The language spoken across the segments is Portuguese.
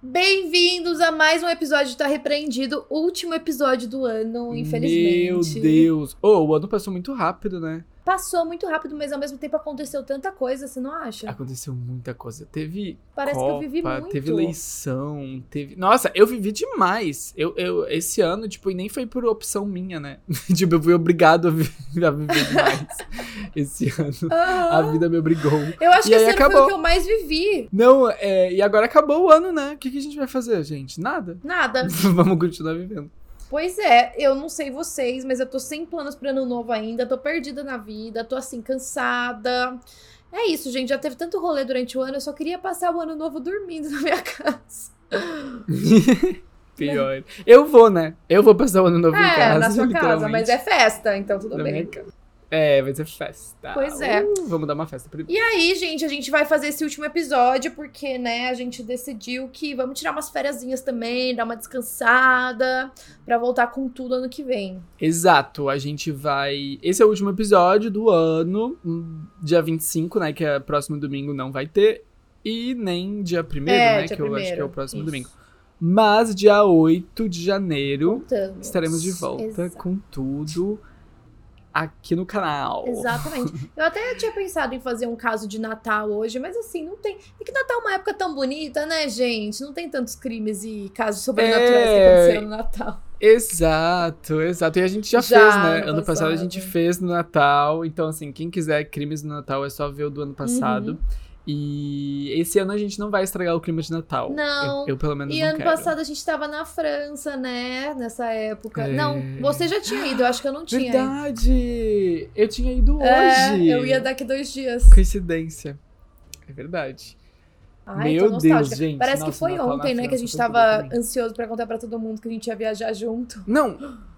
Bem-vindos a mais um episódio de Tá Repreendido, último episódio do ano, infelizmente. Meu Deus. Oh, o ano passou muito rápido, né? Passou muito rápido, mas ao mesmo tempo aconteceu tanta coisa, você não acha? Aconteceu muita coisa. Teve. Parece Copa, que eu vivi muito. Teve eleição, teve. Nossa, eu vivi demais. Eu, eu, esse ano, tipo, e nem foi por opção minha, né? tipo, eu fui obrigado a, vi a viver demais. esse ano. A vida me obrigou. Eu acho E que esse ano foi acabou. o que eu mais vivi. Não, é, e agora acabou o ano, né? O que, que a gente vai fazer, gente? Nada. Nada. Vamos continuar vivendo. Pois é, eu não sei vocês, mas eu tô sem planos pra ano novo ainda, tô perdida na vida, tô assim, cansada. É isso, gente, já teve tanto rolê durante o ano, eu só queria passar o ano novo dormindo na minha casa. Pior. Eu vou, né? Eu vou passar o ano novo em é, casa. na sua casa, mas é festa, então tudo Na bem. É, vai ser festa. Pois é. Uh, vamos dar uma festa pra E aí, gente, a gente vai fazer esse último episódio porque, né, a gente decidiu que vamos tirar umas fériasinhas também, dar uma descansada, pra voltar com tudo ano que vem. Exato, a gente vai. Esse é o último episódio do ano, hum, dia 25, né? Que é próximo domingo não vai ter. E nem dia 1 É, né? dia que eu acho que é o primeiro, próximo isso. domingo. Mas dia 8 de janeiro estaremos de volta Exa- com tudo aqui no canal. Exatamente. Eu até tinha pensado em fazer um caso de Natal hoje, mas assim, não tem. É que Natal é uma época tão bonita, né, gente? Não tem tantos crimes e casos sobrenaturais que É. aconteceram no Natal. Exato, exato. E a gente já, Já, fez, né? ano Ano passado a passado. gente fez no Natal. Então, assim, quem quiser crimes no Natal é só ver o do ano passado. Uhum. E esse ano a gente não vai estragar o clima de Natal. Não. Eu, eu pelo menos E não ano quero. passado a gente tava na França, né? Nessa época. É. Não, você já tinha ido, eu acho que eu não tinha ido. Verdade! Eu tinha ido É, hoje. eu ia daqui dois dias. Coincidência. É verdade. Ai, Meu. Deus, gente. Parece Nossa, que foi Natal ontem, né, que a gente tava ansioso pra contar pra todo mundo que a gente ia viajar junto. Não.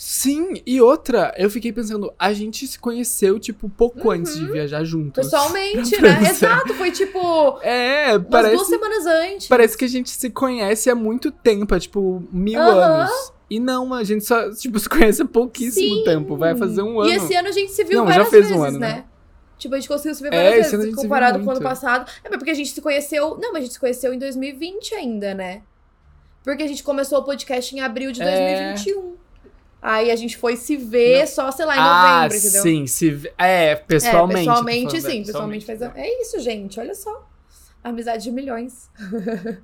Sim, e outra, eu fiquei pensando, a gente se conheceu, tipo, pouco antes de viajar juntos. Uhum. Pessoalmente, né? Exato, foi tipo É, umas parece, duas semanas antes. parece que a gente se conhece há muito tempo, é tipo, mil Aham. anos. E não, a gente só, tipo, se conhece há pouquíssimo Sim. tempo, vai fazer um ano. E esse ano a gente se viu Não, já várias fez um vezes, ano, né? né? Tipo, a gente conseguiu se ver É, várias a vezes comparado com o ano passado. É, porque a gente se conheceu. Não, mas a gente se conheceu em 2020 ainda, né? Porque a gente começou o podcast em abril de É. 2021. Aí a gente foi se ver Não. só, sei lá, em ah, novembro, entendeu? sim, se, é, pessoalmente. É, pessoalmente, falando, sim. é, Pessoalmente faz. É isso, gente. Olha só. Amizade de milhões.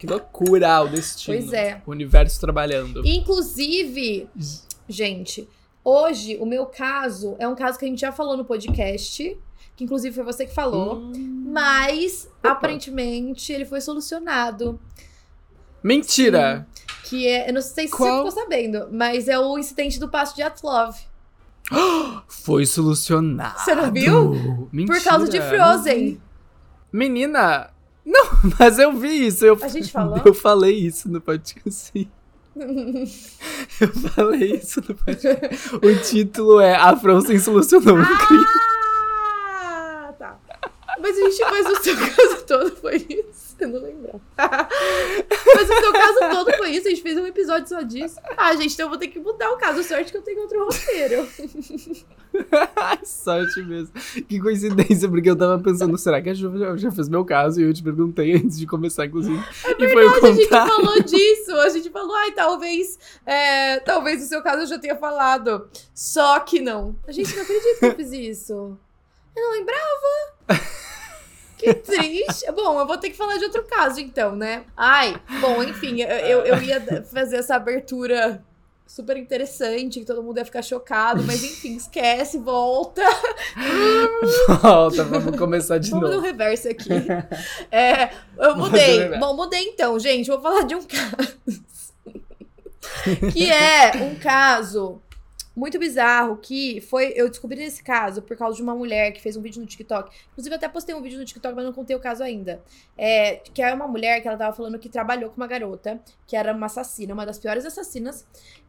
Que loucura o destino. Pois é. O universo trabalhando. Inclusive, gente, hoje o meu caso é um caso que a gente já falou no podcast. Que inclusive foi você que falou. Hum. Mas, Opa. aparentemente, ele foi solucionado. Mentira! Que é. Eu não sei se Qual? você ficou sabendo, mas é o incidente do passo de Atlov. Foi solucionado. Você não viu? Mentira, Por causa de Frozen. Menina! Não, mas eu vi isso. Eu, A gente falou? Eu falei isso no podcast. sim. Eu falei isso no podcast. o título é A Frozen solucionou um crime. Ah, tá. Mas a gente, mas o seu caso todo foi isso? Eu não lembro. mas o seu caso todo foi isso? A gente fez um episódio só disso. Ah, gente, então eu vou ter que mudar o caso. Sorte que eu tenho outro roteiro. Sorte mesmo. Que coincidência, porque eu tava pensando, será que a Ju já- já fez meu caso? E eu te perguntei antes de começar, inclusive. e foi o É a gente falou disso. A gente falou, ai, talvez. é, talvez o seu caso eu já tenha falado. Só que não. A gente não acredita que eu fiz isso. Eu não lembrava. Que triste. Bom, eu vou ter que falar de outro caso, então, né? Ai, bom, enfim, eu, eu, ia fazer essa abertura super interessante, que todo mundo ia ficar chocado, mas enfim, esquece, volta. Volta, vamos começar de Vamos no novo. reverso aqui. É, eu Vamos mudei. no. Bom, mudei então, gente. Vou falar de um caso. que é um caso muito bizarro que foi. Eu descobri esse caso por causa de uma mulher que fez um vídeo no TikTok. Inclusive, até postei um vídeo no TikTok, mas não contei o caso ainda. É, que é uma mulher que ela tava falando que trabalhou com uma garota, que era uma assassina, uma das piores assassinas.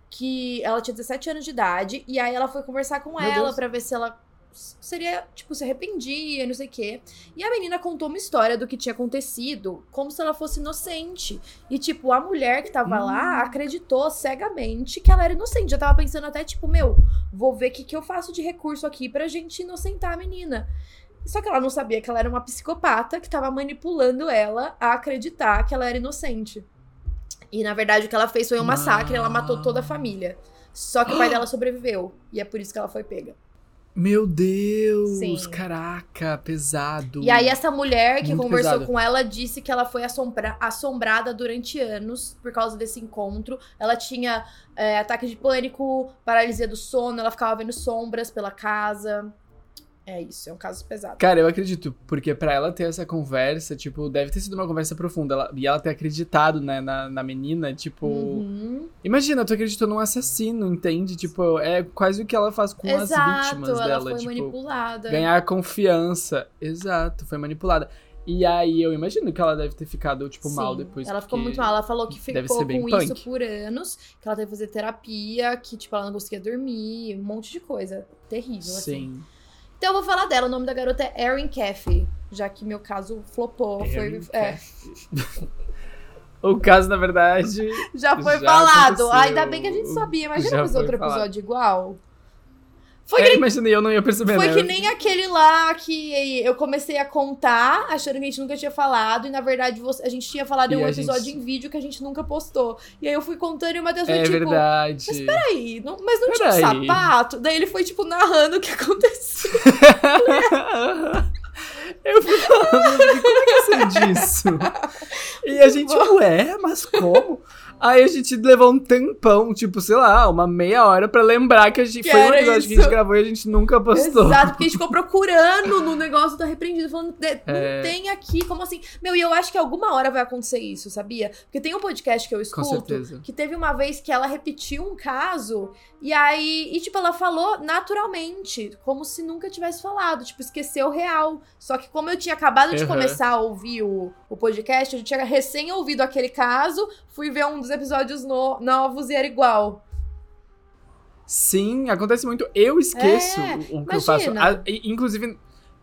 Que ela tinha 17 anos de idade. E aí ela foi conversar com Meu ela pra ver se ela seria, tipo, se arrependia, não sei o quê. E a menina contou uma história do que tinha acontecido, como se ela fosse inocente. E, tipo, a mulher que tava Hum. lá acreditou cegamente que ela era inocente. Já tava pensando até, tipo, meu, vou ver o que, que eu faço de recurso aqui pra gente inocentar a menina. Só que ela não sabia que ela era uma psicopata que tava manipulando ela a acreditar que ela era inocente. E na verdade o que ela fez foi um massacre, ela matou toda a família. Só que o pai dela sobreviveu. E é por isso que ela foi pega. Meu Deus! Sim. Caraca, pesado. E aí essa mulher que Muito conversou pesado. com ela disse que ela foi assombra- assombrada durante anos por causa desse encontro. Ela tinha é, ataque de pânico, paralisia do sono, ela ficava vendo sombras pela casa. É isso, é um caso pesado. Cara, eu acredito, porque pra ela ter essa conversa, tipo, deve ter sido uma conversa profunda. Ela- e ela ter acreditado, né, na, na menina, tipo. Uhum. Imagina, tu acreditou num assassino, entende? Tipo, é quase o que ela faz com as Exato, vítimas ela dela. foi tipo, manipulada. ganhar confiança. Exato, foi manipulada. E aí eu imagino que ela deve ter ficado, tipo, mal Sim, depois. Ela ficou muito mal. Ela falou que ficou com punk. isso por anos, que ela teve que fazer terapia, que, tipo, ela não conseguia dormir, um monte de coisa. Terrível, assim. Então eu vou falar dela. O nome da garota é Erin Caffey, já que meu caso flopou. Erin Foi, é, O caso, na verdade. já foi Já falado. aconteceu. Ainda bem que a gente sabia. Imagina fazer outro falado. episódio igual. Foi, É, que, imaginei, eu não ia perceber, foi né? que nem aquele lá que eu comecei a contar, achando que a gente nunca tinha falado, e na verdade a gente tinha falado em E um a episódio gente- em vídeo que a gente nunca postou. E aí eu fui contando e o Matheus foi É tipo. verdade. Mas peraí, não- mas não tinha um Peraí. sapato? Daí ele foi, tipo, narrando o que aconteceu. Eu fui falando, como é que eu sei disso? E a gente, ué, mas como? Aí a gente levou um tempão, tipo, sei lá, uma meia hora pra lembrar que a gente. Que foi um episódio que a isso. gente gravou e a gente nunca postou. Exato, porque a gente ficou procurando no negócio da repreendida, falando, "De- não É. tem aqui, como assim? Meu, e eu acho que alguma hora vai acontecer isso, sabia? Porque tem um podcast que eu escuto, que teve uma vez que ela repetiu um caso, e aí, e tipo, ela falou naturalmente, como se nunca tivesse falado, tipo, esqueceu o real. Só que como eu tinha acabado de Uhum. começar a ouvir o, o podcast, eu tinha recém ouvido aquele caso, fui ver um dos episódios no- novos e era igual. Sim, acontece muito. Eu esqueço É, o, que eu faço. imagina. Ah, inclusive,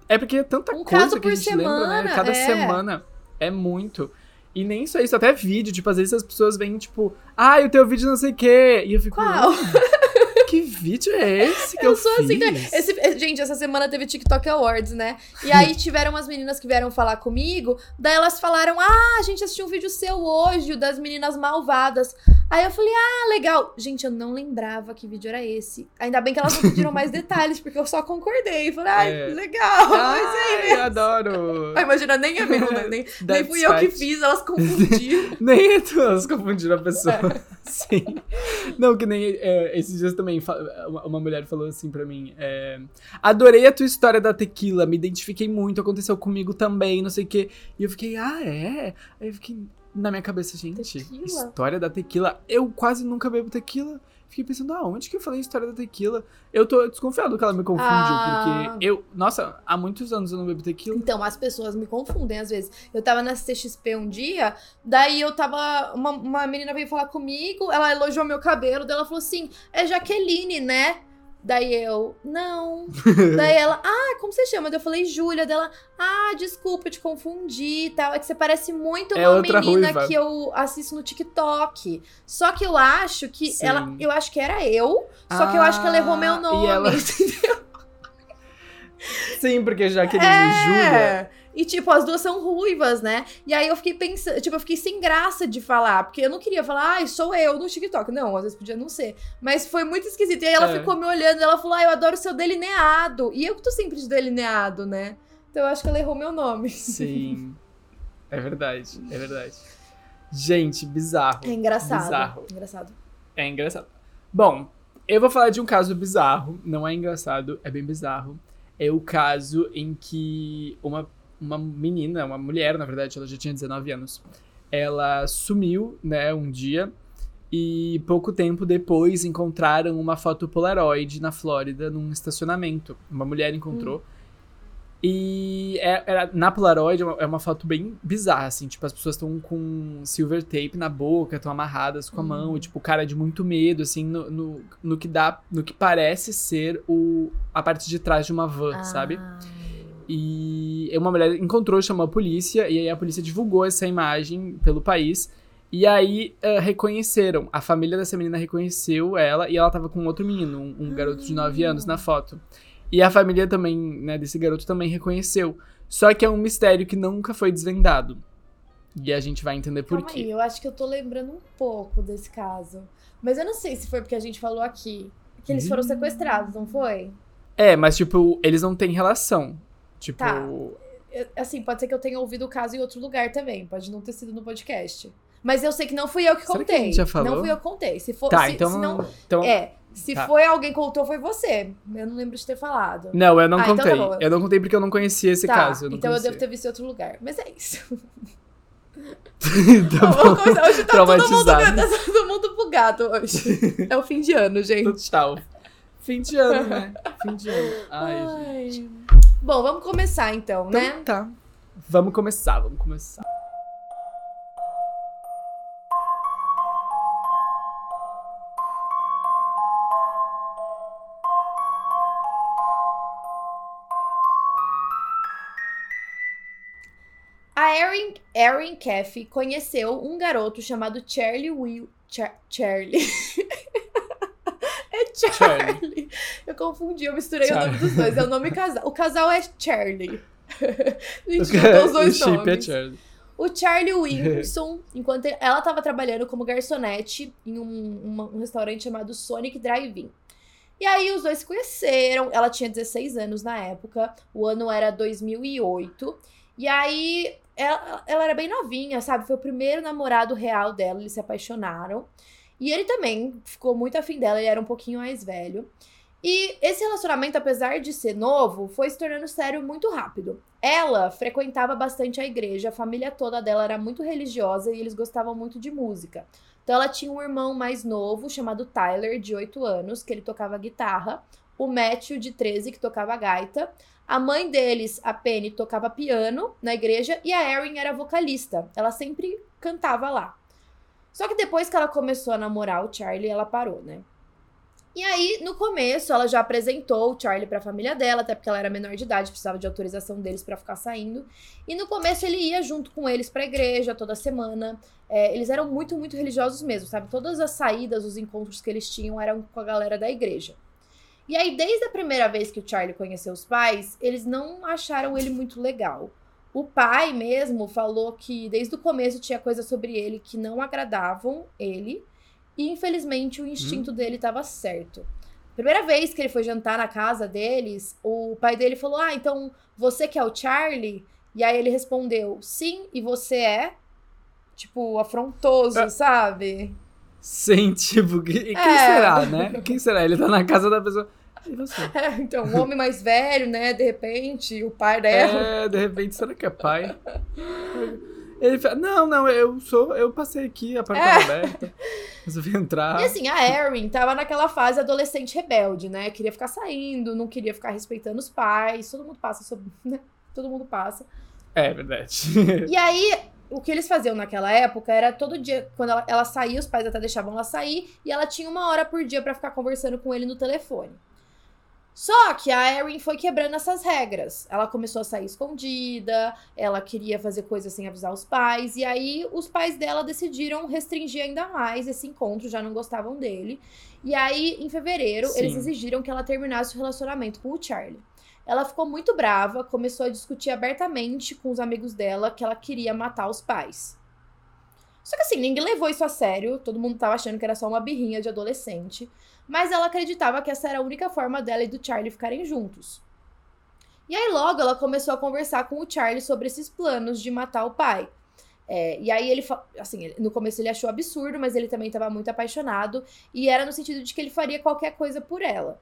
é porque é tanta Um coisa que a gente lembra, né? semana, Cada é. semana é muito. E nem só isso, até vídeo. Tipo, às vezes as pessoas vêm, tipo, ah, o teu vídeo não sei o quê. E eu fico, Qual? Que vídeo é esse que eu, Eu sou assim, né? fiz? Esse- eh, gente, essa semana teve TikTok Awards, né? E aí tiveram umas meninas que vieram falar comigo, daí elas falaram: Ah, a gente assistiu um vídeo seu hoje, o das meninas malvadas. Aí eu falei, ah, legal. Gente, eu não lembrava que vídeo era esse. Ainda bem que elas não pediram mais detalhes, porque eu só concordei. Falei, ai, É. legal. Mas Ai, eu adoro. Ah, imagina, nem é meu, né? Nem, nem fui eu que fiz, elas confundiram. Nem é tu, elas confundiram a pessoa. Sim. Não, que nem é, esses dias também, uma mulher falou assim pra mim: é, Adorei a tua história da tequila, me identifiquei muito, aconteceu comigo também, não sei o quê. E eu fiquei, ah, é? Aí eu fiquei na minha cabeça, gente, Tequila? história da tequila. Eu quase nunca bebo tequila. Fiquei pensando, ah, onde que eu falei história da tequila? Eu tô desconfiado que ela me confundiu, Ah. porque eu, nossa, há muitos anos eu não bebo tequila. Então, as pessoas me confundem às vezes. Eu tava na CXP um dia, daí eu tava. Uma, uma menina veio falar comigo, ela elogiou meu cabelo, daí ela falou assim: é Jaqueline, né? Daí eu, não. Daí ela, ah, como você chama? Daí eu falei, Júlia. Dela, ah, desculpa, eu te confundi e tal. É que você parece muito É uma menina ruiva. que eu assisto no TikTok. Só que eu acho que Sim. ela. Eu acho que era eu. Só que eu acho que ela errou meu Ah, nome. ela- entendeu? Sim, porque Jaqueline e Júlia. É. E, tipo, as duas são ruivas, né? E aí eu fiquei pensando, tipo, eu fiquei sem graça de falar, porque eu não queria falar, ai, sou eu no TikTok. Não, às vezes podia não ser. Mas foi muito esquisito. E aí ela É. ficou me olhando, ela falou, ah, eu adoro seu delineado. E eu que tô sempre de delineado, né? Então eu acho que ela errou meu nome. Sim. É verdade, é verdade. Gente, bizarro. É engraçado. Bizarro. Engraçado. É engraçado. Bom, eu vou falar de um caso bizarro. Não é engraçado, é bem bizarro. É o caso em que uma, uma menina, uma mulher, na verdade, ela já tinha 19 anos. Ela sumiu, né, um dia. E pouco tempo depois encontraram uma foto Polaroid na Flórida, num estacionamento. Uma mulher encontrou. E é- na Polaroid é uma, é uma foto bem bizarra, assim. Tipo, as pessoas estão com silver tape na boca, estão amarradas com a mão. E, tipo, o cara de muito medo, assim, no, no, no que dá. No que parece ser o, a parte de trás de uma van, sabe? E uma mulher encontrou, chamou a polícia, e aí a polícia divulgou essa imagem pelo país. E aí eh, reconheceram, a família dessa menina reconheceu ela e ela tava com outro menino, um, um garoto de 9 anos na foto. E a família também, né, desse garoto também reconheceu. Só que é um mistério que nunca foi desvendado. E a gente vai entender por Calma quê. aí, eu acho que eu tô lembrando um pouco desse caso. Mas eu não sei se foi porque a gente falou aqui. Que eles foram sequestrados, não foi? É, mas tipo, eles não têm relação. Tipo, Tá. Eu- assim, pode ser que eu tenha ouvido o caso em outro lugar também. Pode não ter sido no podcast. Mas eu sei que não fui eu que Será que contei. gente já falou? Não fui eu que contei. Se for, tá, se, então, se não, então é, se tá. foi alguém que contou, foi você. Eu não lembro de ter falado. Não, eu não Ah, então contei. tá bom. eu não contei porque eu não conhecia esse tá, caso. Eu então eu conhecia. devo ter visto em outro lugar. Mas é isso. tá bom. Começar. Hoje tá todo mundo, tá todo mundo bugado hoje. É o fim de ano, gente. Total. Fim de ano, né? Fim de ano. Ai, gente. Bom, vamos começar então, né? Então, tá. Vamos começar, vamos começar. A Erin, Erin Caffey conheceu um garoto chamado Charlie Will. Char- Charlie. é Charlie. Eu confundi, eu misturei o Charlie. nome dos dois. É o nome casal. O casal é Charlie. A gente juntou os dois o chip é nomes. Charlie. O Charlie Wilson, enquanto ela estava trabalhando como garçonete em um, uma- um restaurante chamado Sonic Drive-In. E aí os dois se conheceram. Ela tinha 16 anos na época. O ano era 2008. E aí ela, ela era bem novinha, sabe? Foi o primeiro namorado real dela. Eles se apaixonaram. E ele também ficou muito afim dela. Ele era um pouquinho mais velho. E esse relacionamento, apesar de ser novo, foi se tornando sério muito rápido. Ela frequentava bastante a igreja, a família toda dela era muito religiosa e eles gostavam muito de música. Então ela tinha um irmão mais novo, chamado Tyler, de 8 anos, que ele tocava guitarra, o Matthew, de 13, que tocava gaita. A mãe deles, a Penny, tocava piano na igreja e a Erin era vocalista. Ela sempre cantava lá. Só que depois que ela começou a namorar o Charlie, ela parou, né? E aí, no começo, ela já apresentou o Charlie pra família dela, até porque ela era menor de idade, precisava de autorização deles pra ficar saindo. E no começo ele ia junto com eles pra igreja toda semana. É, eles eram muito, muito religiosos mesmo, sabe? Todas as saídas, os encontros que eles tinham eram com a galera da igreja. E aí, desde a primeira vez que o Charlie conheceu os pais, eles não acharam ele muito legal. O pai mesmo falou que desde o começo tinha coisas sobre ele que não agradavam ele. E infelizmente o instinto dele estava certo. Primeira vez que ele foi jantar na casa deles, o pai dele falou: Ah, então você que é o Charlie? E aí ele respondeu: Sim, e você é? Tipo, afrontoso, Ah. sabe? Sim, tipo, que- quem É. será, né? Quem será? Ele tá na casa da pessoa. E você? É, então, um homem mais velho, né? De repente, o pai dela. É, de repente, será que é pai? Ele fala, não, não, eu sou, eu passei aqui, a porta É. aberta, resolvi entrar. E assim, a Erin tava naquela fase adolescente rebelde, né? Queria ficar saindo, não queria ficar respeitando os pais. Todo mundo passa sobre. Né? Todo mundo passa. É verdade. E aí, o que eles faziam naquela época era todo dia, quando ela, ela saía, os pais até deixavam ela sair, e ela tinha uma hora por dia pra ficar conversando com ele no telefone. Só que a Erin foi quebrando essas regras. Ela começou a sair escondida, ela queria fazer coisas sem avisar os pais, e aí os pais dela decidiram restringir ainda mais esse encontro, já não gostavam dele. E aí, em fevereiro, Sim. eles exigiram que ela terminasse o relacionamento com o Charlie. Ela ficou muito brava, começou a discutir abertamente com os amigos dela que ela queria matar os pais. Só que assim, ninguém levou isso a sério, todo mundo tava achando que era só uma birrinha de adolescente, mas ela acreditava que essa era a única forma dela e do Charlie ficarem juntos. E aí logo ela começou a conversar com o Charlie sobre esses planos de matar o pai. É, e aí ele, assim, no começo ele achou absurdo, mas ele também estava muito apaixonado, e era no sentido de que ele faria qualquer coisa por ela.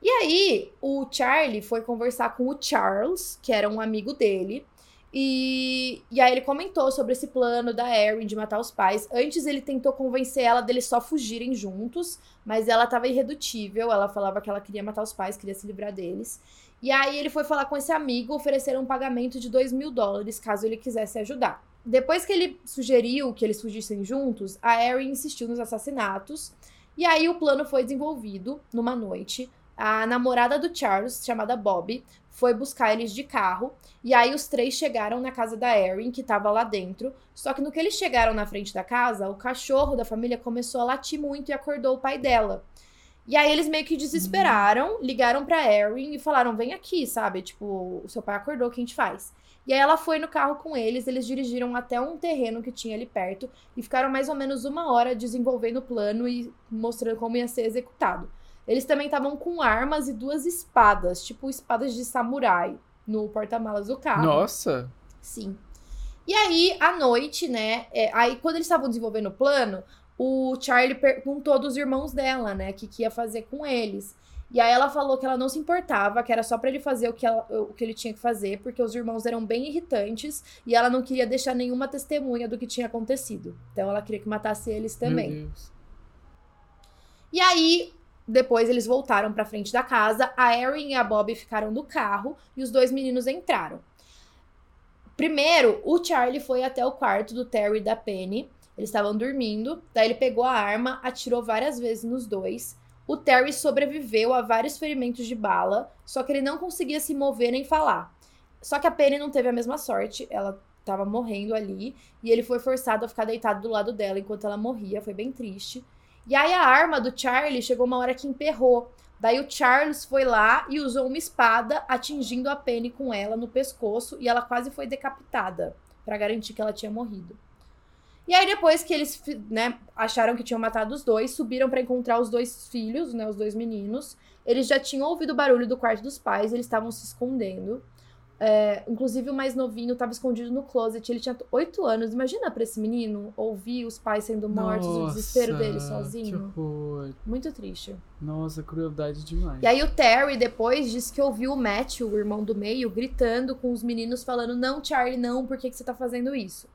E aí, o Charlie foi conversar com o Charles, que era um amigo dele. E, e aí ele comentou sobre esse plano da Erin de matar os pais. Antes ele tentou convencer ela deles só fugirem juntos, mas ela tava irredutível. Ela falava que ela queria matar os pais, queria se livrar deles. E aí ele foi falar com esse amigo, ofereceram um pagamento de 2 mil dólares caso ele quisesse ajudar. Depois que ele sugeriu que eles fugissem juntos, a Erin insistiu nos assassinatos. E aí o plano foi desenvolvido numa noite a namorada do Charles, chamada Bob, foi buscar eles de carro. E aí os três chegaram na casa da Erin, que tava lá dentro. Só que no que eles chegaram na frente da casa, o cachorro da família começou a latir muito e acordou o pai dela. E aí eles meio que desesperaram, ligaram pra Erin e falaram: vem aqui, sabe? Tipo, o seu pai acordou, o que a gente faz? E aí ela foi no carro com eles, eles dirigiram até um terreno que tinha ali perto e ficaram mais ou menos uma hora desenvolvendo o plano e mostrando como ia ser executado. Eles também estavam com armas e duas espadas, tipo espadas de samurai, no porta-malas do carro. Nossa! Sim. E aí, à noite, né? É, aí, quando eles estavam desenvolvendo o plano, o Charlie perguntou dos irmãos dela, né? O que, que ia fazer com eles. E aí ela falou que ela não se importava, que era só para ele fazer o que, ela, o que ele tinha que fazer, porque os irmãos eram bem irritantes e ela não queria deixar nenhuma testemunha do que tinha acontecido. Então ela queria que matasse eles também. E aí, depois eles voltaram para frente da casa, a Erin e a Bob ficaram no carro e os dois meninos entraram. Primeiro, o Charlie foi até o quarto do Terry e da Penny. Eles estavam dormindo, daí ele pegou a arma, atirou várias vezes nos dois. O Terry sobreviveu a vários ferimentos de bala, só que ele não conseguia se mover nem falar. Só que a Penny não teve a mesma sorte, ela estava morrendo ali, e ele foi forçado a ficar deitado do lado dela enquanto ela morria, foi bem triste. E aí a arma do Charlie chegou uma hora que emperrou. Daí o Charles foi lá e usou uma espada, atingindo a Penny com ela no pescoço, e ela quase foi decapitada, para garantir que ela tinha morrido. E aí, depois que eles né, acharam que tinham matado os dois, subiram para encontrar os dois filhos, né, os dois meninos. Eles já tinham ouvido o barulho do quarto dos pais, eles estavam se escondendo. É, inclusive, o mais novinho estava escondido no closet. Ele tinha oito anos. Imagina para esse menino ouvir os pais sendo mortos, Nossa, o desespero dele sozinho. Muito triste. Nossa, crueldade demais. E aí, o Terry depois disse que ouviu o Matthew, o irmão do meio, gritando com os meninos, falando: Não, Charlie, não, por que, que você tá fazendo isso?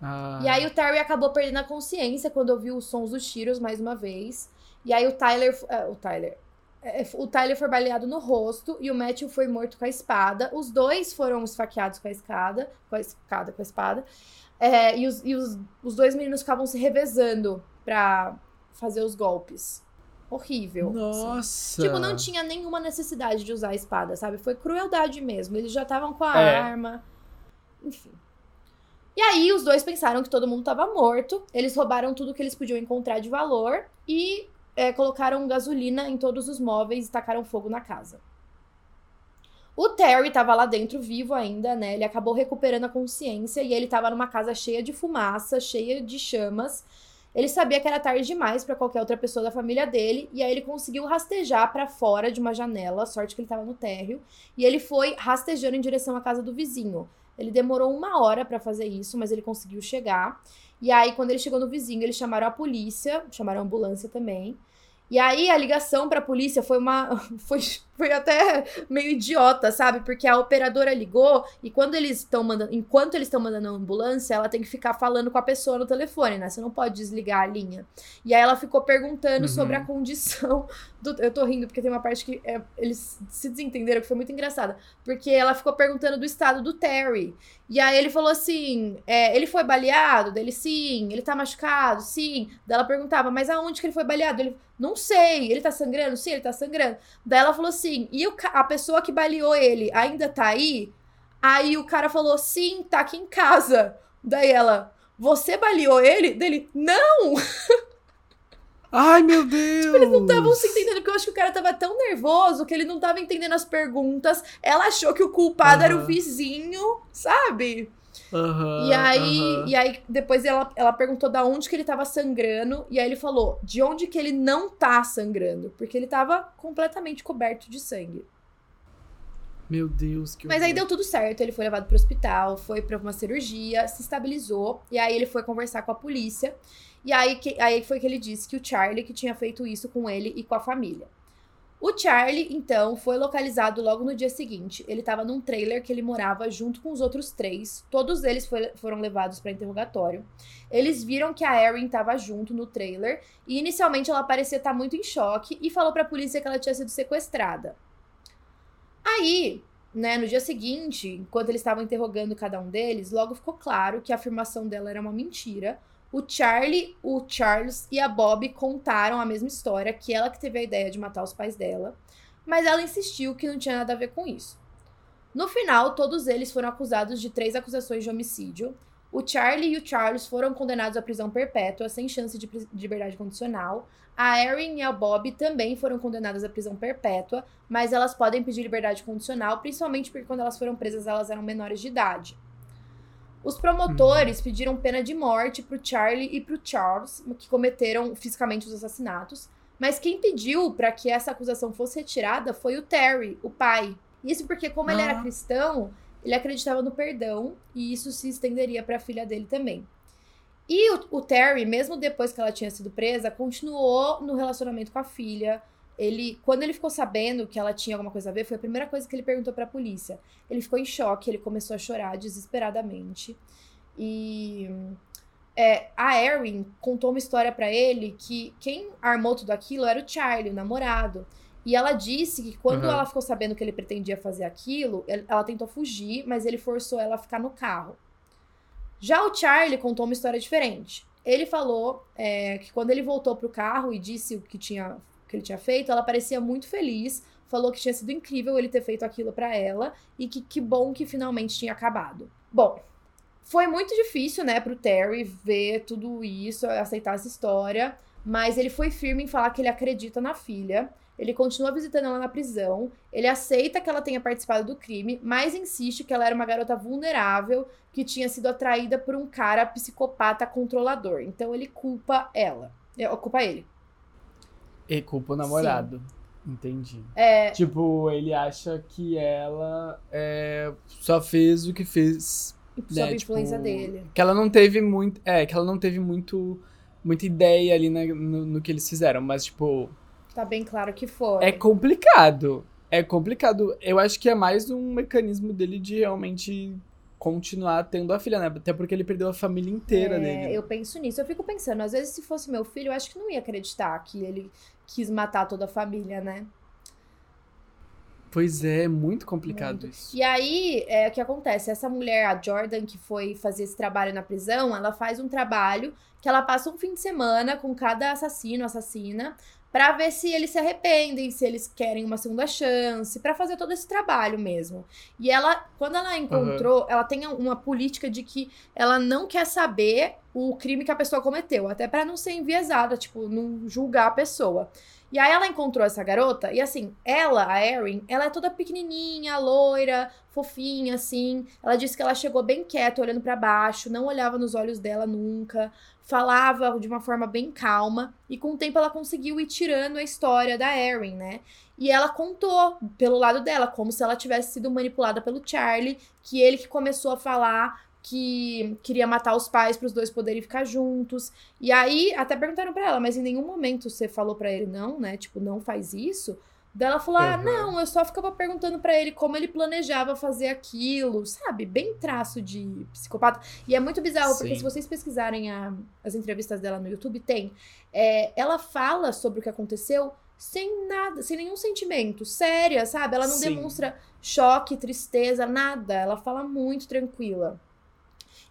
Ah. E aí o Terry acabou perdendo a consciência quando ouviu os sons dos tiros mais uma vez. E aí o Tyler. Uh, o Tyler. Uh, o Tyler foi baleado no rosto e o Matthew foi morto com a espada. Os dois foram esfaqueados com a escada. Com a escada, com a espada. É, e os, e os, os dois meninos ficavam se revezando pra fazer os golpes. Horrível. Assim. Nossa! Assim. Tipo, não tinha nenhuma necessidade de usar a espada, sabe? Foi crueldade mesmo. Eles já estavam com a é. arma. Enfim. E aí os dois pensaram que todo mundo estava morto. Eles roubaram tudo que eles podiam encontrar de valor e é, colocaram gasolina em todos os móveis e tacaram fogo na casa. O Terry estava lá dentro vivo ainda, né? Ele acabou recuperando a consciência e ele estava numa casa cheia de fumaça, cheia de chamas. Ele sabia que era tarde demais para qualquer outra pessoa da família dele, e aí ele conseguiu rastejar para fora de uma janela, sorte que ele estava no térreo, e ele foi rastejando em direção à casa do vizinho. Ele demorou uma hora para fazer isso, mas ele conseguiu chegar. E aí, quando ele chegou no vizinho, eles chamaram a polícia, chamaram a ambulância também. E aí a ligação para a polícia foi uma foi, foi até meio idiota, sabe? Porque a operadora ligou e quando eles estão mandando, enquanto eles estão mandando a ambulância, ela tem que ficar falando com a pessoa no telefone, né? Você não pode desligar a linha. E aí ela ficou perguntando uhum. sobre a condição do, eu tô rindo porque tem uma parte que é, eles se desentenderam que foi muito engraçada, porque ela ficou perguntando do estado do Terry. E aí ele falou assim: é, ele foi baleado? Dele, sim. Ele tá machucado? Sim. Daí ela perguntava, mas aonde que ele foi baleado? Ele, não sei. Ele tá sangrando? Sim, ele tá sangrando. Daí ela falou assim: e o, a pessoa que baleou ele ainda tá aí? Aí o cara falou: sim, tá aqui em casa. Daí ela, você baleou ele? Dele, não! Ai, meu Deus! tipo, eles não estavam se entendendo, porque eu acho que o cara tava tão nervoso que ele não tava entendendo as perguntas. Ela achou que o culpado era o vizinho, sabe? Uhum, e aí, uhum. e aí depois ela, ela perguntou da onde que ele tava sangrando, e aí ele falou de onde que ele não tá sangrando, porque ele tava completamente coberto de sangue. Meu Deus, que Mas aí deu tudo certo, ele foi levado pro hospital, foi para uma cirurgia, se estabilizou, e aí ele foi conversar com a polícia. E aí, que, aí foi que ele disse que o Charlie que tinha feito isso com ele e com a família. O Charlie, então, foi localizado logo no dia seguinte. Ele estava num trailer que ele morava junto com os outros três. Todos eles foi, foram levados para interrogatório. Eles viram que a Erin estava junto no trailer e inicialmente ela parecia estar tá muito em choque e falou para a polícia que ela tinha sido sequestrada. Aí, né, no dia seguinte, enquanto eles estavam interrogando cada um deles, logo ficou claro que a afirmação dela era uma mentira o Charlie, o Charles e a Bob contaram a mesma história, que ela que teve a ideia de matar os pais dela, mas ela insistiu que não tinha nada a ver com isso. No final, todos eles foram acusados de três acusações de homicídio. O Charlie e o Charles foram condenados à prisão perpétua, sem chance de, de liberdade condicional. A Erin e a Bob também foram condenadas à prisão perpétua, mas elas podem pedir liberdade condicional, principalmente porque quando elas foram presas elas eram menores de idade. Os promotores uhum. pediram pena de morte pro Charlie e pro Charles, que cometeram fisicamente os assassinatos. Mas quem pediu para que essa acusação fosse retirada foi o Terry, o pai. Isso porque, como ah. ele era ah. cristão, ele acreditava no perdão e isso se estenderia para a filha dele também. E o, o, Terry, mesmo depois que ela tinha sido presa, continuou no relacionamento com a filha. Ele, quando ele ficou sabendo que ela tinha alguma coisa a ver, foi a primeira coisa que ele perguntou para a polícia. Ele ficou em choque, ele começou a chorar desesperadamente. E é, a Erin contou uma história para ele que quem armou tudo aquilo era o Charlie, o namorado. E ela disse que quando uhum. ela ficou sabendo que ele pretendia fazer aquilo, ela tentou fugir, mas ele forçou ela a ficar no carro. Já o Charlie contou uma história diferente. Ele falou é, que quando ele voltou pro carro e disse o que, tinha, que ele tinha feito, ela parecia muito feliz, falou que tinha sido incrível ele ter feito aquilo para ela e que que bom que finalmente tinha acabado. Bom, foi muito difícil, né, pro Terry ver tudo isso, aceitar essa história, mas ele foi firme em falar que ele acredita na filha ele continua visitando ela na prisão. Ele aceita que ela tenha participado do crime, mas insiste que ela era uma garota vulnerável que tinha sido atraída por um cara psicopata controlador. Então ele culpa ela. É, culpa ele. E culpa o namorado. Sim. Entendi. É... Tipo, ele acha que ela é, só fez o que fez. Sob né, influência tipo, dele. Que ela não teve muito. É, que ela não teve muito. Muita ideia ali né, no, no que eles fizeram, mas, tipo, Tá bem claro que foi. É complicado. É complicado. Eu acho que é mais um mecanismo dele de realmente continuar tendo a filha, né? Até porque ele perdeu a família inteira é, dele. Eu penso nisso. Eu fico pensando, às vezes, se fosse meu filho, eu acho que não ia acreditar que ele quis matar toda a família, né? Pois é, muito complicado muito. isso. E aí, é o que acontece? Essa mulher, a Jordan, que foi fazer esse trabalho na prisão, ela faz um trabalho que ela passa um fim de semana com cada assassino, assassina, para ver se eles se arrependem, se eles querem uma segunda chance, para fazer todo esse trabalho mesmo. E ela, quando ela encontrou, uhum. ela tem uma política de que ela não quer saber o crime que a pessoa cometeu, até para não ser enviesada, tipo, não julgar a pessoa. E aí ela encontrou essa garota, e assim, ela, a Erin, ela é toda pequenininha, loira, fofinha, assim. Ela disse que ela chegou bem quieta, olhando para baixo, não olhava nos olhos dela nunca falava de uma forma bem calma e com o tempo ela conseguiu ir tirando a história da Erin, né? E ela contou pelo lado dela, como se ela tivesse sido manipulada pelo Charlie, que ele que começou a falar que queria matar os pais para os dois poderem ficar juntos. E aí até perguntaram para ela, mas em nenhum momento você falou para ele não, né? Tipo, não faz isso. Daí ela falou: uhum. Ah, não, eu só ficava perguntando para ele como ele planejava fazer aquilo, sabe? Bem traço de psicopata. E é muito bizarro, Sim. porque se vocês pesquisarem a, as entrevistas dela no YouTube, tem. É, ela fala sobre o que aconteceu sem nada, sem nenhum sentimento, séria, sabe? Ela não Sim. demonstra choque, tristeza, nada. Ela fala muito tranquila.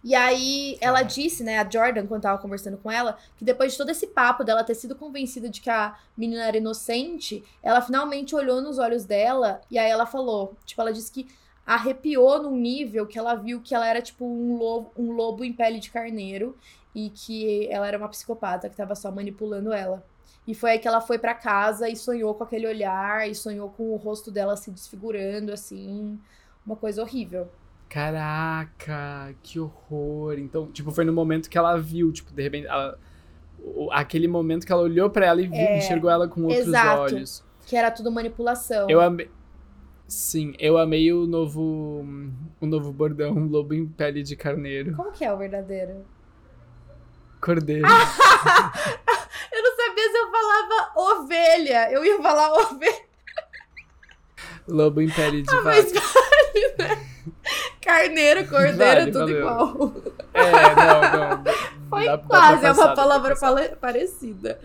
E aí ela disse, né, a Jordan, quando tava conversando com ela, que depois de todo esse papo dela ter sido convencida de que a menina era inocente, ela finalmente olhou nos olhos dela e aí ela falou, tipo, ela disse que arrepiou num nível que ela viu que ela era tipo um lobo, um lobo em pele de carneiro e que ela era uma psicopata que tava só manipulando ela. E foi aí que ela foi para casa e sonhou com aquele olhar e sonhou com o rosto dela se desfigurando assim, uma coisa horrível. Caraca, que horror. Então, tipo, foi no momento que ela viu, tipo, de repente, ela, aquele momento que ela olhou para ela e viu, é, enxergou ela com outros exato, olhos. Que era tudo manipulação. Eu amei. Sim, eu amei o novo o novo bordão, um lobo em pele de carneiro. Como que é o verdadeiro? Cordeiro. eu não sabia se eu falava ovelha. Eu ia falar ovelha. Lobo em pele de ah, vaca. Mas vale, né? Carneiro, cordeiro, vale, tudo valeu. igual. É, não, não. Foi dá, quase, dá é uma palavra parecida.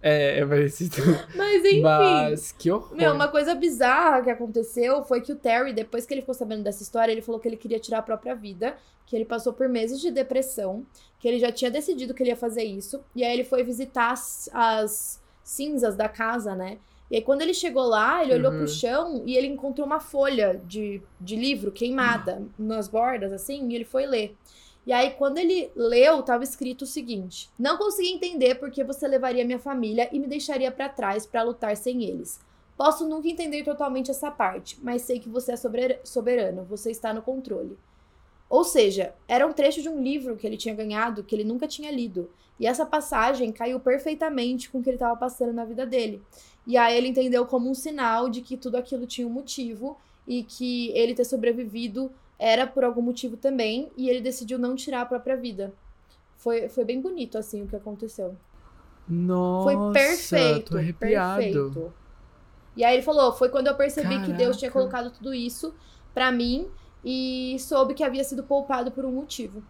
É, é parecido. Mas enfim. Mas que horror. Meu, uma coisa bizarra que aconteceu foi que o Terry, depois que ele ficou sabendo dessa história, ele falou que ele queria tirar a própria vida, que ele passou por meses de depressão, que ele já tinha decidido que ele ia fazer isso. E aí ele foi visitar as, as cinzas da casa, né? E aí, quando ele chegou lá, ele olhou pro uhum. chão e ele encontrou uma folha de, de livro queimada nas bordas, assim, e ele foi ler. E aí, quando ele leu, tava escrito o seguinte: Não consegui entender porque você levaria minha família e me deixaria para trás para lutar sem eles. Posso nunca entender totalmente essa parte, mas sei que você é soberano, você está no controle. Ou seja, era um trecho de um livro que ele tinha ganhado que ele nunca tinha lido. E essa passagem caiu perfeitamente com o que ele estava passando na vida dele. E aí ele entendeu como um sinal de que tudo aquilo tinha um motivo e que ele ter sobrevivido era por algum motivo também. E ele decidiu não tirar a própria vida. Foi, foi bem bonito, assim, o que aconteceu. Nossa, foi perfeito. Tô arrepiado. Perfeito. E aí ele falou: foi quando eu percebi Caraca. que Deus tinha colocado tudo isso para mim e soube que havia sido poupado por um motivo.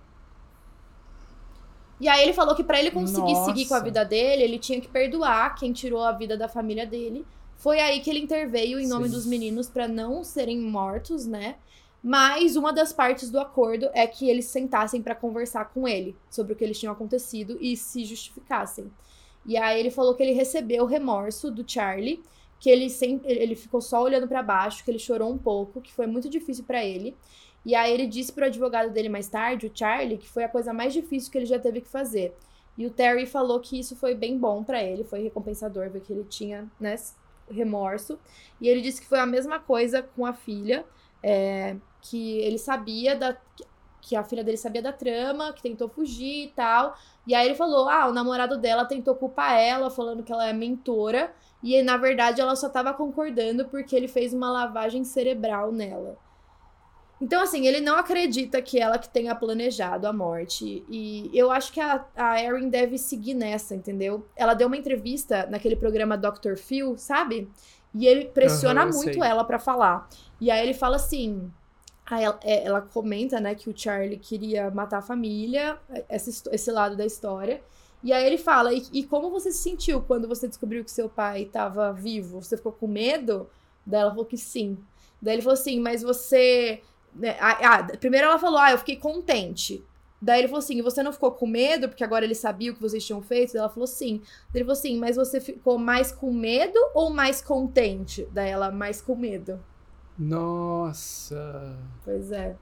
E aí ele falou que para ele conseguir Nossa. seguir com a vida dele, ele tinha que perdoar quem tirou a vida da família dele. Foi aí que ele interveio em nome Sim. dos meninos para não serem mortos, né? Mas uma das partes do acordo é que eles sentassem para conversar com ele sobre o que eles tinham acontecido e se justificassem. E aí ele falou que ele recebeu o remorso do Charlie que ele sempre ele ficou só olhando para baixo, que ele chorou um pouco, que foi muito difícil para ele. E aí ele disse pro advogado dele mais tarde, o Charlie, que foi a coisa mais difícil que ele já teve que fazer. E o Terry falou que isso foi bem bom para ele, foi recompensador ver que ele tinha, né, remorso. E ele disse que foi a mesma coisa com a filha, é, que ele sabia da que a filha dele sabia da trama, que tentou fugir e tal. E aí ele falou: "Ah, o namorado dela tentou culpar ela, falando que ela é mentora e na verdade ela só estava concordando porque ele fez uma lavagem cerebral nela. Então, assim, ele não acredita que ela que tenha planejado a morte. E eu acho que a, a Erin deve seguir nessa, entendeu? Ela deu uma entrevista naquele programa Dr. Phil, sabe? E ele pressiona uhum, muito sei. ela para falar. E aí ele fala assim. Ela, é, ela, comenta, né, que o Charlie queria matar a família, esse, esse lado da história. E aí ele fala: e, e, como você se sentiu quando você descobriu que seu pai estava vivo? Você ficou com medo? Daí ela falou que sim. Daí ele falou assim: mas você. Ah, primeiro ela falou: ah, eu fiquei contente. Daí ele falou assim: você não ficou com medo? Porque agora ele sabia o que vocês tinham feito? Daí ela falou sim. Daí ele falou assim: mas você ficou mais com medo ou mais contente? Daí ela, mais com medo. Nossa. Pois é.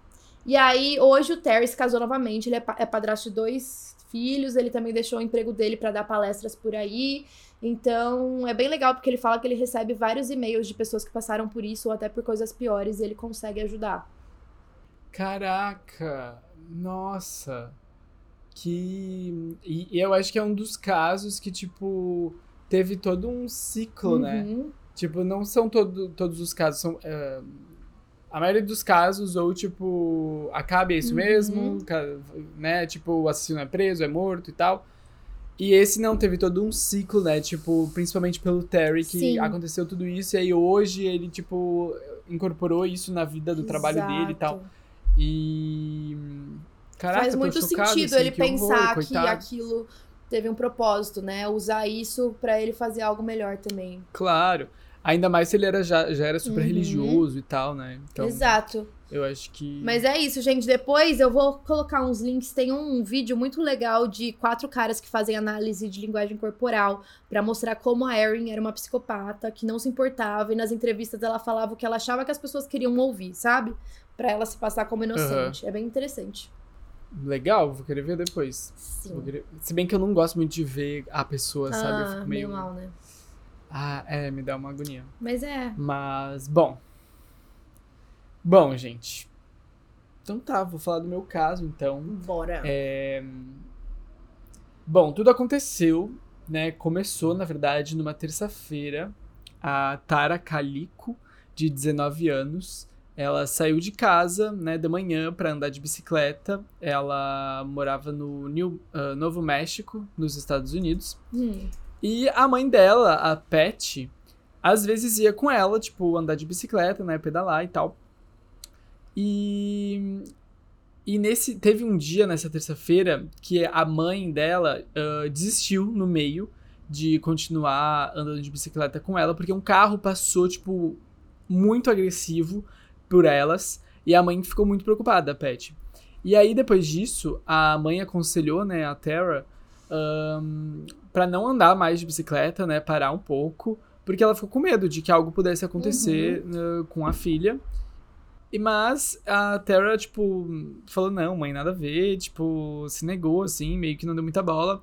E aí, hoje o Terry se casou novamente. Ele é, é padrasto de dois filhos, ele também deixou o emprego dele para dar palestras por aí. Então, é bem legal porque ele fala que ele recebe vários e-mails de pessoas que passaram por isso ou até por coisas piores e ele consegue ajudar. Caraca! Nossa! Que. E, e eu acho que é um dos casos que, tipo, teve todo um ciclo, né? uhum. né? Tipo, não são todo, todos os casos, são. Uh, a maioria dos casos, ou tipo, acaba é isso uhum. mesmo, né? Tipo, o assassino é preso, é morto e tal. E esse não teve todo um ciclo, né? Tipo, principalmente pelo Terry, que Sim. aconteceu tudo isso. E aí hoje ele, tipo, incorporou isso na vida do Exato. trabalho dele e tal. E. Caraca, Faz muito chocado, sentido assim, ele pensar horror, que aquilo teve um propósito, né? Usar isso para ele fazer algo melhor também. Claro. Ainda mais se ele era, já, já era super uhum. religioso e tal, né? Então, Exato. Eu acho que. Mas é isso, gente. Depois eu vou colocar uns links. Tem um vídeo muito legal de quatro caras que fazem análise de linguagem corporal para mostrar como a Erin era uma psicopata que não se importava e nas entrevistas ela falava o que ela achava que as pessoas queriam ouvir, sabe? Para ela se passar como inocente. Uhum. É bem interessante. Legal, vou querer ver depois. Sim. Querer... Se bem que eu não gosto muito de ver a pessoa, ah, sabe? Eu fico meio. meio mal, né? Ah, é, me dá uma agonia. Mas é. Mas, bom. Bom, gente. Então tá, vou falar do meu caso, então. Bora. É... Bom, tudo aconteceu, né? Começou, na verdade, numa terça-feira. A Tara Calico, de 19 anos, ela saiu de casa, né, de manhã para andar de bicicleta. Ela morava no New, uh, Novo México, nos Estados Unidos. Hum. E a mãe dela, a Pet, às vezes ia com ela, tipo, andar de bicicleta, né, pedalar e tal. E e nesse teve um dia nessa terça-feira que a mãe dela uh, desistiu no meio de continuar andando de bicicleta com ela porque um carro passou tipo muito agressivo por elas e a mãe ficou muito preocupada, Pet. E aí depois disso a mãe aconselhou, né, a Tara um, para não andar mais de bicicleta, né? Parar um pouco, porque ela ficou com medo de que algo pudesse acontecer uhum. uh, com a filha. E, mas a Terra, tipo, falou, não, mãe, nada a ver, tipo, se negou, assim, meio que não deu muita bola.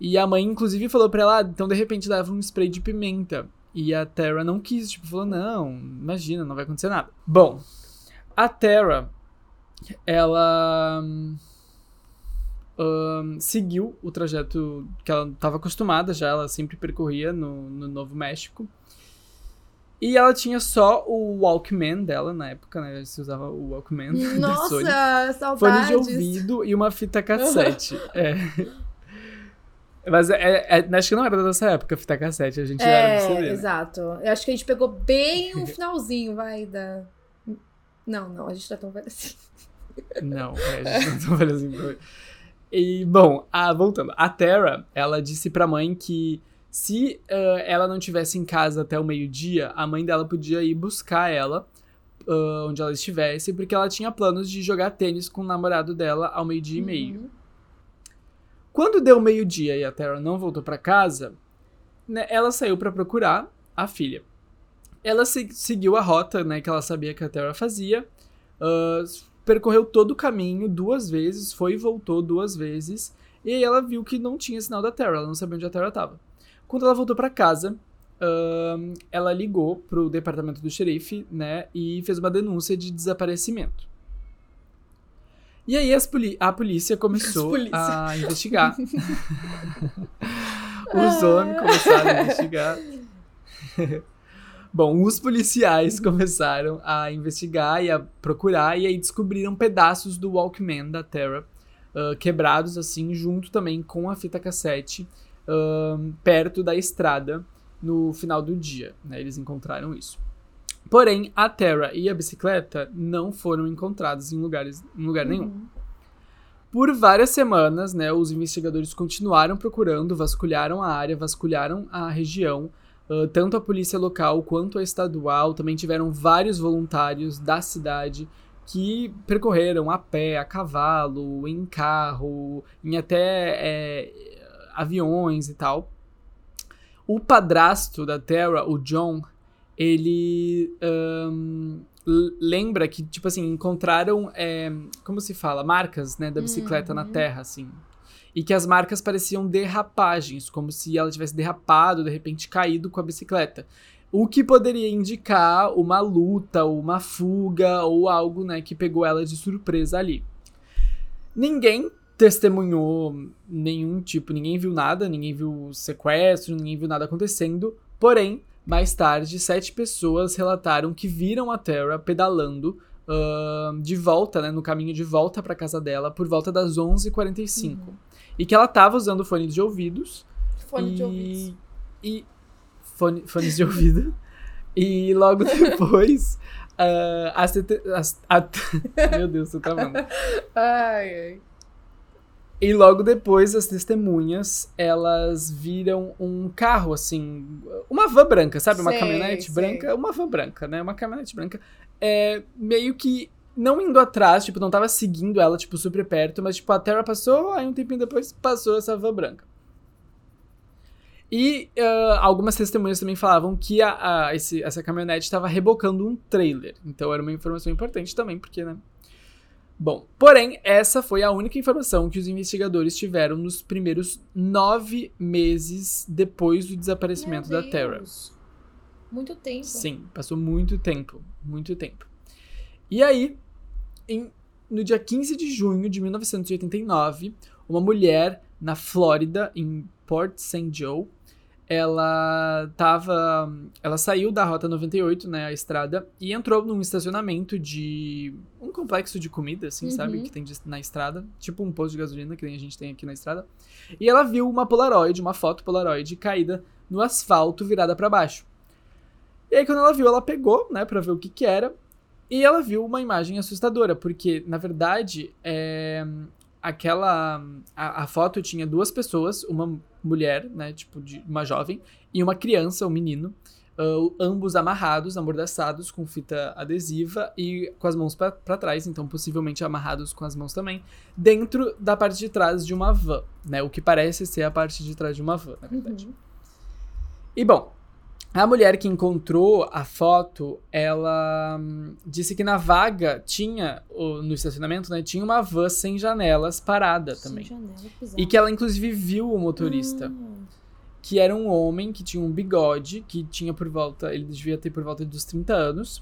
E a mãe, inclusive, falou pra ela, ah, então de repente leva um spray de pimenta. E a Terra não quis, tipo, falou, não, imagina, não vai acontecer nada. Bom, a Terra, ela um, seguiu o trajeto que ela estava acostumada já, ela sempre percorria no, no Novo México. E ela tinha só o Walkman dela na época, né? Se usava o Walkman Nossa, saudades. Fone de ouvido e uma fita cassete. é. Mas é, é, acho que não era dessa época, fita cassete, a gente era do CD, É, né? exato. Eu acho que a gente pegou bem o finalzinho, vai, da... Não, não, a gente tá tão velho assim. Não, é, a gente não tá velho assim. E, bom, a, voltando. A Terra, ela disse pra mãe que se ah, ela não tivesse em casa até o meio-dia, a mãe dela podia ir buscar ela ah, onde ela estivesse, porque ela tinha planos de jogar tênis com o namorado dela ao meio-dia e meio. Quando deu meio-dia e a Terra não voltou pra casa, né, ela saiu pra procurar a filha. Ela se- seguiu a rota né, que ela sabia que a Terra fazia, ah, percorreu todo o caminho duas vezes, foi e voltou duas vezes, e aí ela viu que não tinha sinal da Terra, ela não sabia onde a Terra estava. Quando ela voltou pra casa, ahn, ela ligou pro departamento do xerife, né, e fez uma denúncia de desaparecimento. E aí a polícia começou polícia. a investigar. Os homens começaram a investigar. Bom, os policiais começaram a investigar e a procurar, e aí descobriram pedaços do Walkman da Terra, ah, quebrados assim, junto também com a fita cassete, ahn, perto da estrada no final do dia. né? Eles encontraram isso. Porém, a Terra e a bicicleta não foram encontrados em, lugares, em lugar nenhum. Uhum. Por várias semanas, né, os investigadores continuaram procurando, vasculharam a área, vasculharam a região, ah, tanto a polícia local quanto a estadual. Também tiveram vários voluntários da cidade que percorreram a pé, a cavalo, em carro, em até é, aviões e tal. O padrasto da Terra, o John, ele l- lembra que, tipo assim, encontraram, é, como se fala, marcas, né, da bicicleta na Uhum. terra, assim. E que as marcas pareciam derrapagens, como se ela tivesse derrapado, de repente caído com a bicicleta. O que poderia indicar uma luta, uma fuga, ou algo, né, que pegou ela de surpresa ali. Ninguém testemunhou nenhum tipo, ninguém viu nada, ninguém viu sequestro, ninguém viu nada acontecendo. Porém, mais tarde, sete pessoas relataram que viram a Terra pedalando ahn, de volta, né, no caminho de volta para casa dela por volta das 11h45. E que ela tava usando fone de ouvidos. Fone e, de ouvidos. E fone- fones de ouvido. E logo depois. as as- a- meu Deus, tô travando. Ai, ai. E logo depois, as testemunhas, elas viram um carro, assim, uma van branca, sabe? Uma Sei, caminhonete sei. branca, uma van branca, né? Uma caminhonete branca. É, meio que não indo atrás, tipo, não tava seguindo ela, tipo, super perto, mas, tipo, a Terra passou, aí um tempinho depois passou essa van branca. E ah, algumas testemunhas também falavam que a, a- esse- essa caminhonete estava rebocando um trailer. Então era uma informação importante também, porque, né? Bom, porém, essa foi a única informação que os investigadores tiveram nos primeiros nove meses depois do desaparecimento da Terra. Muito tempo. Sim, passou muito tempo, muito tempo. E aí, em- no dia 15 de junho de 1989, uma mulher na Flórida, em Port St. Joe, ela tava, ela saiu da rota 98, né, a estrada, e entrou num estacionamento de um complexo de comida, assim, Uhum. sabe, que tem na estrada, tipo um posto de gasolina que nem a gente tem aqui na estrada. E ela viu uma Polaroid, uma foto Polaroid caída no asfalto virada para baixo. E aí, quando ela viu, ela pegou, né, pra ver o que que era. E ela viu uma imagem assustadora, porque, na verdade, é, aquela. A, a foto tinha duas pessoas, uma mulher, né, tipo, de uma jovem, e uma criança, um menino, ah, ambos amarrados, amordaçados com fita adesiva e com as mãos pra pra trás, então possivelmente amarrados com as mãos também, dentro da parte de trás de uma van, né, o que parece ser a parte de trás de uma van, na verdade. Uhum. E bom, A mulher que encontrou a foto, ela hum, disse que na vaga tinha, no estacionamento, né, tinha uma van sem janelas parada também. E que ela, inclusive, viu o motorista. Ah, Que era um homem que tinha um bigode, que tinha por volta. Ele devia ter por volta dos 30 anos.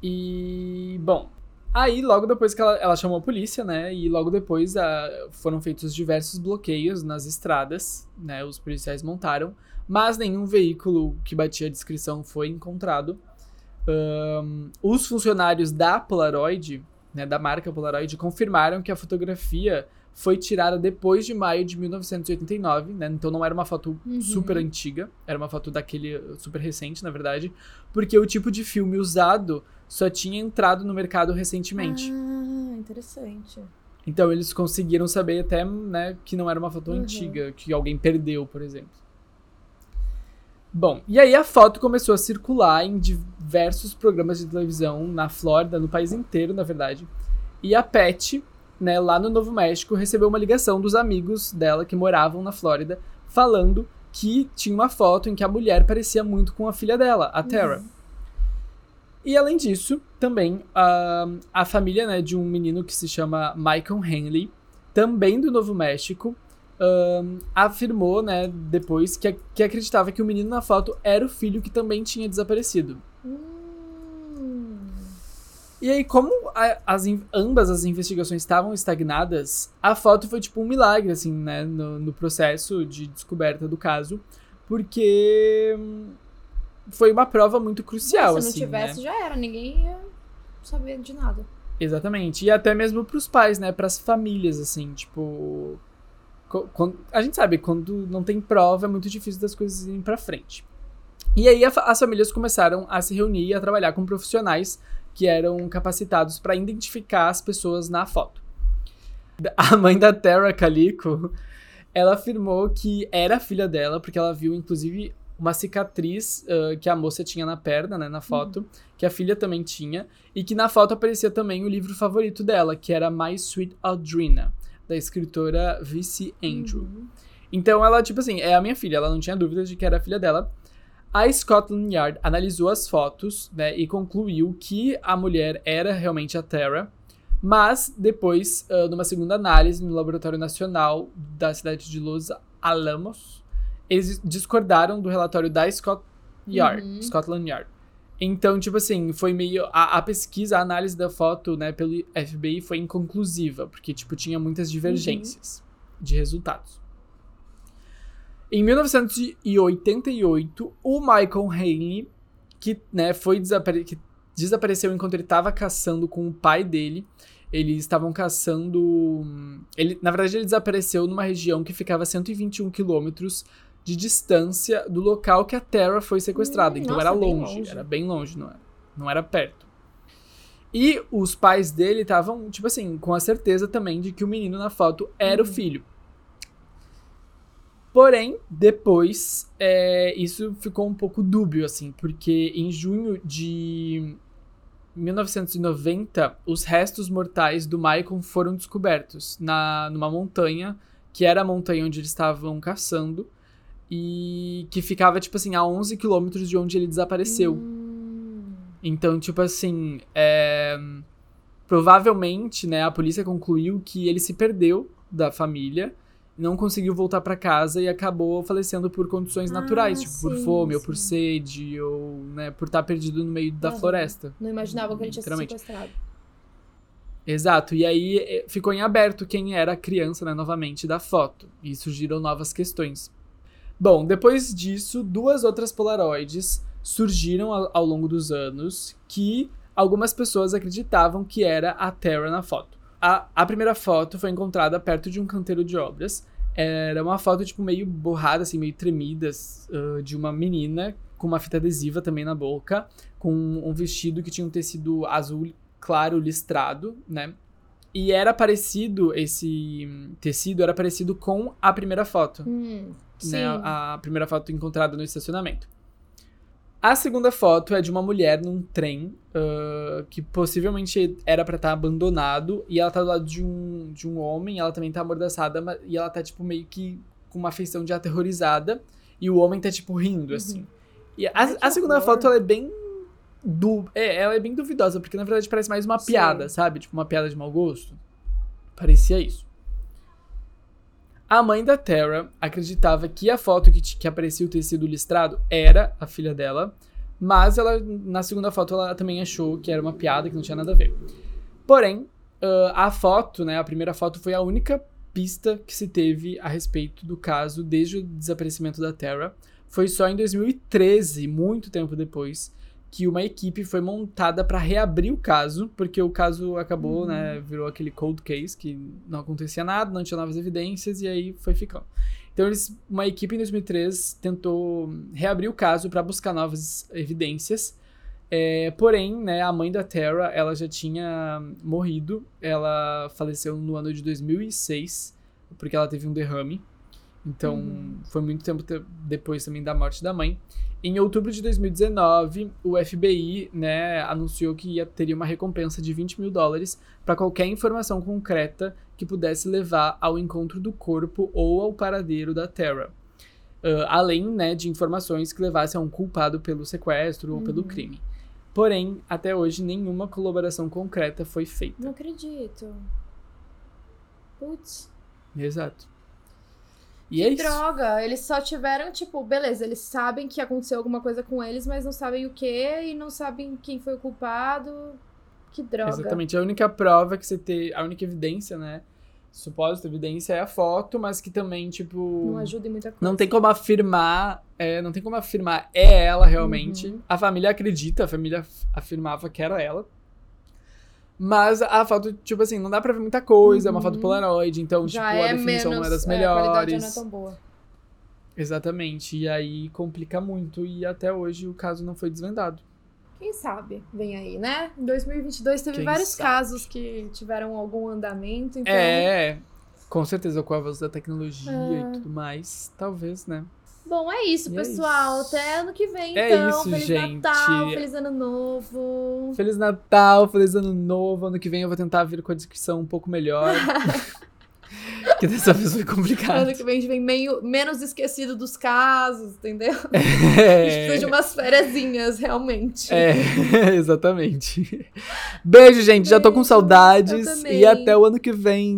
E. Bom. Aí, logo depois que ela, ela chamou a polícia, né? E logo depois ah, foram feitos diversos bloqueios nas estradas, né? Os policiais montaram mas nenhum veículo que batia a descrição foi encontrado. Ahn, os funcionários da Polaroid, né, da marca Polaroid, confirmaram que a fotografia foi tirada depois de maio de 1989, né? Então não era uma foto Uhum. super antiga, era uma foto daquele super recente, na verdade, porque o tipo de filme usado só tinha entrado no mercado recentemente. Ah, interessante. Então eles conseguiram saber até, né, que não era uma foto Uhum. antiga, que alguém perdeu, por exemplo. Bom, e aí a foto começou a circular em diversos programas de televisão na Flórida, no país inteiro, na verdade. E a Pat, né, lá no Novo México, recebeu uma ligação dos amigos dela que moravam na Flórida, falando que tinha uma foto em que a mulher parecia muito com a filha dela, a Tara. E além disso, também a, a família né, de um menino que se chama Michael Henley, também do Novo México, ahn, afirmou né, depois que, que acreditava que o menino na foto era o filho que também tinha desaparecido. Hum. E aí, como a- as, ambas as investigações estavam estagnadas, a foto foi tipo um milagre, assim, né, no, no processo de descoberta do caso, porque hum, foi uma prova muito crucial, Se não assim, tivesse, né? já era. Ninguém ia saber de nada. Exatamente. E até mesmo pros pais, né? Pras famílias, assim, tipo. Co- quan- A gente sabe, quando não tem prova, é muito difícil das coisas irem pra frente. E aí a as famílias começaram a se reunir e a trabalhar com profissionais que eram capacitados pra identificar as pessoas na foto. A mãe da Tara Calico, ela afirmou que era a filha dela, porque ela viu, inclusive, uma cicatriz ah, que a moça tinha na perna, né, na foto, que a filha também tinha, e que na foto aparecia também o livro favorito dela, que era My Sweet Audrina, da escritora V.C. Andrew. Uhum. Então ela, tipo assim, é a minha filha, ela não tinha dúvida de que era a filha dela. A Scotland Yard analisou as fotos, né, e concluiu que a mulher era realmente a Tara, mas depois, ah, numa segunda análise no Laboratório Nacional da cidade de Los Alamos, eles discordaram do relatório da Scot Yard, Uhum. Scotland Yard. Então, tipo assim, foi meio. A, a pesquisa, a análise da foto, né, pelo FBI foi inconclusiva, porque, tipo, tinha muitas divergências de resultados. Em 1988, o Michael Haney, que, né, foi desapare que desapareceu enquanto ele estava caçando com o pai dele. Eles estavam caçando. Ele, na verdade, ele desapareceu numa região que ficava a 121 quilômetros de distância do local que a Terra foi sequestrada. Hum, então nossa, era bem longe, longe. era bem longe, não era, não era perto. E os pais dele estavam, tipo assim, com a certeza também de que o menino na foto era o filho. Porém, depois, é, isso ficou um pouco dúbio, assim, porque em junho de 1990, os restos mortais do Michael foram descobertos na, numa montanha, que era a montanha onde eles estavam caçando, e que ficava, tipo assim, a 11 quilômetros de onde ele desapareceu. Hum. Então, tipo assim, é, provavelmente, né, a polícia concluiu que ele se perdeu da família, não conseguiu voltar pra casa e acabou falecendo por condições Ah, naturais, tipo por sim, fome ou por sim. sede ou, né, por estar perdido no meio da Aham. floresta. Não imaginava que ele tinha sido sequestrado. Exato, e aí eh, ficou em aberto quem era a criança, né, novamente, da foto. E surgiram novas questões. Bom, depois disso, duas outras Polaroids surgiram ao, longo dos anos que algumas pessoas acreditavam que era a Terra na foto. A, a primeira foto foi encontrada perto de um canteiro de obras. Era uma foto, tipo, meio borrada, assim, meio tremida, ah, de uma menina com uma fita adesiva também na boca, com um vestido que tinha um tecido azul claro listrado, né? E era parecido, esse tecido era parecido com a primeira foto, Hum. Né? A, primeira foto encontrada no estacionamento. A segunda foto é de uma mulher num trem ah, que possivelmente era pra estar abandonado e ela tá do lado de um, de um homem, ela também tá amordaçada e ela tá tipo meio que com uma feição de aterrorizada e o homem tá tipo rindo assim. E a, Ai, a segunda horror. foto, ela é bem. Du é, ela é bem duvidosa, porque na verdade parece mais uma Sim. piada, sabe? Tipo, uma piada de mau gosto. Parecia isso. A mãe da Tara acreditava que a foto que, que aparecia o tecido listrado era a filha dela, mas ela, na segunda foto, ela também achou que era uma piada, que não tinha nada a ver. Porém, ah, a foto, né, a primeira foto foi a única pista que se teve a respeito do caso desde o desaparecimento da Tara. Foi só em 2013, muito tempo depois, que uma equipe foi montada para reabrir o caso, porque o caso acabou, né, virou aquele cold case que não acontecia nada, não tinha novas evidências e aí foi ficando. Então eles, uma equipe em 2003 tentou reabrir o caso para buscar novas evidências. É, porém, né, a mãe da Tara, ela já tinha morrido. Ela faleceu no ano de 2006, porque ela teve um derrame. Então, Uhum. foi muito tempo te- depois também da morte da mãe. Em outubro de 2019, o FBI, né, anunciou que ia, teria uma recompensa de 20 mil dólares para qualquer informação concreta que pudesse levar ao encontro do corpo ou ao paradeiro da Tara. Ah, além né, de informações que levassem a um culpado pelo sequestro ou pelo Uhum. crime. Porém, até hoje, nenhuma colaboração concreta foi feita. Não acredito. Putz. Exato. E que é droga. Eles só tiveram, tipo, beleza, eles sabem que aconteceu alguma coisa com eles, mas não sabem o que e não sabem quem foi o culpado. Que droga. Exatamente. A única prova que você tem, a única evidência, né? Suposta evidência é a foto, mas que também, tipo. Não ajuda em muita coisa. Não tem como afirmar, é, não tem como afirmar é ela realmente. Uhum. A família acredita, a família af- afirmava que era ela. Mas a foto, tipo assim, não dá pra ver muita coisa, é uma foto Uhum. Polaroid, então, Já tipo, é a definição menos. não é das é, a qualidade melhores. não é tão boa. Exatamente. E aí complica muito. E até hoje o caso não foi desvendado. Quem sabe vem aí, né? Em 2022 teve Quem vários sabe? casos que tiveram algum andamento, então. É, com certeza com o avanço da tecnologia É. e tudo mais. Talvez, né? Bom, é isso, E é pessoal. isso. Até ano que vem, É então. isso, feliz gente. Natal, feliz ano novo. Feliz Natal, feliz ano novo. Ano que vem eu vou tentar vir com a descrição um pouco melhor. que dessa vez foi complicado. Ano que vem a gente vem meio, menos esquecido dos casos, entendeu? A gente precisa de É, umas fériasinhas, realmente. é, exatamente. Beijo, gente. Já tô com Beijo, saudades. E até o ano que vem.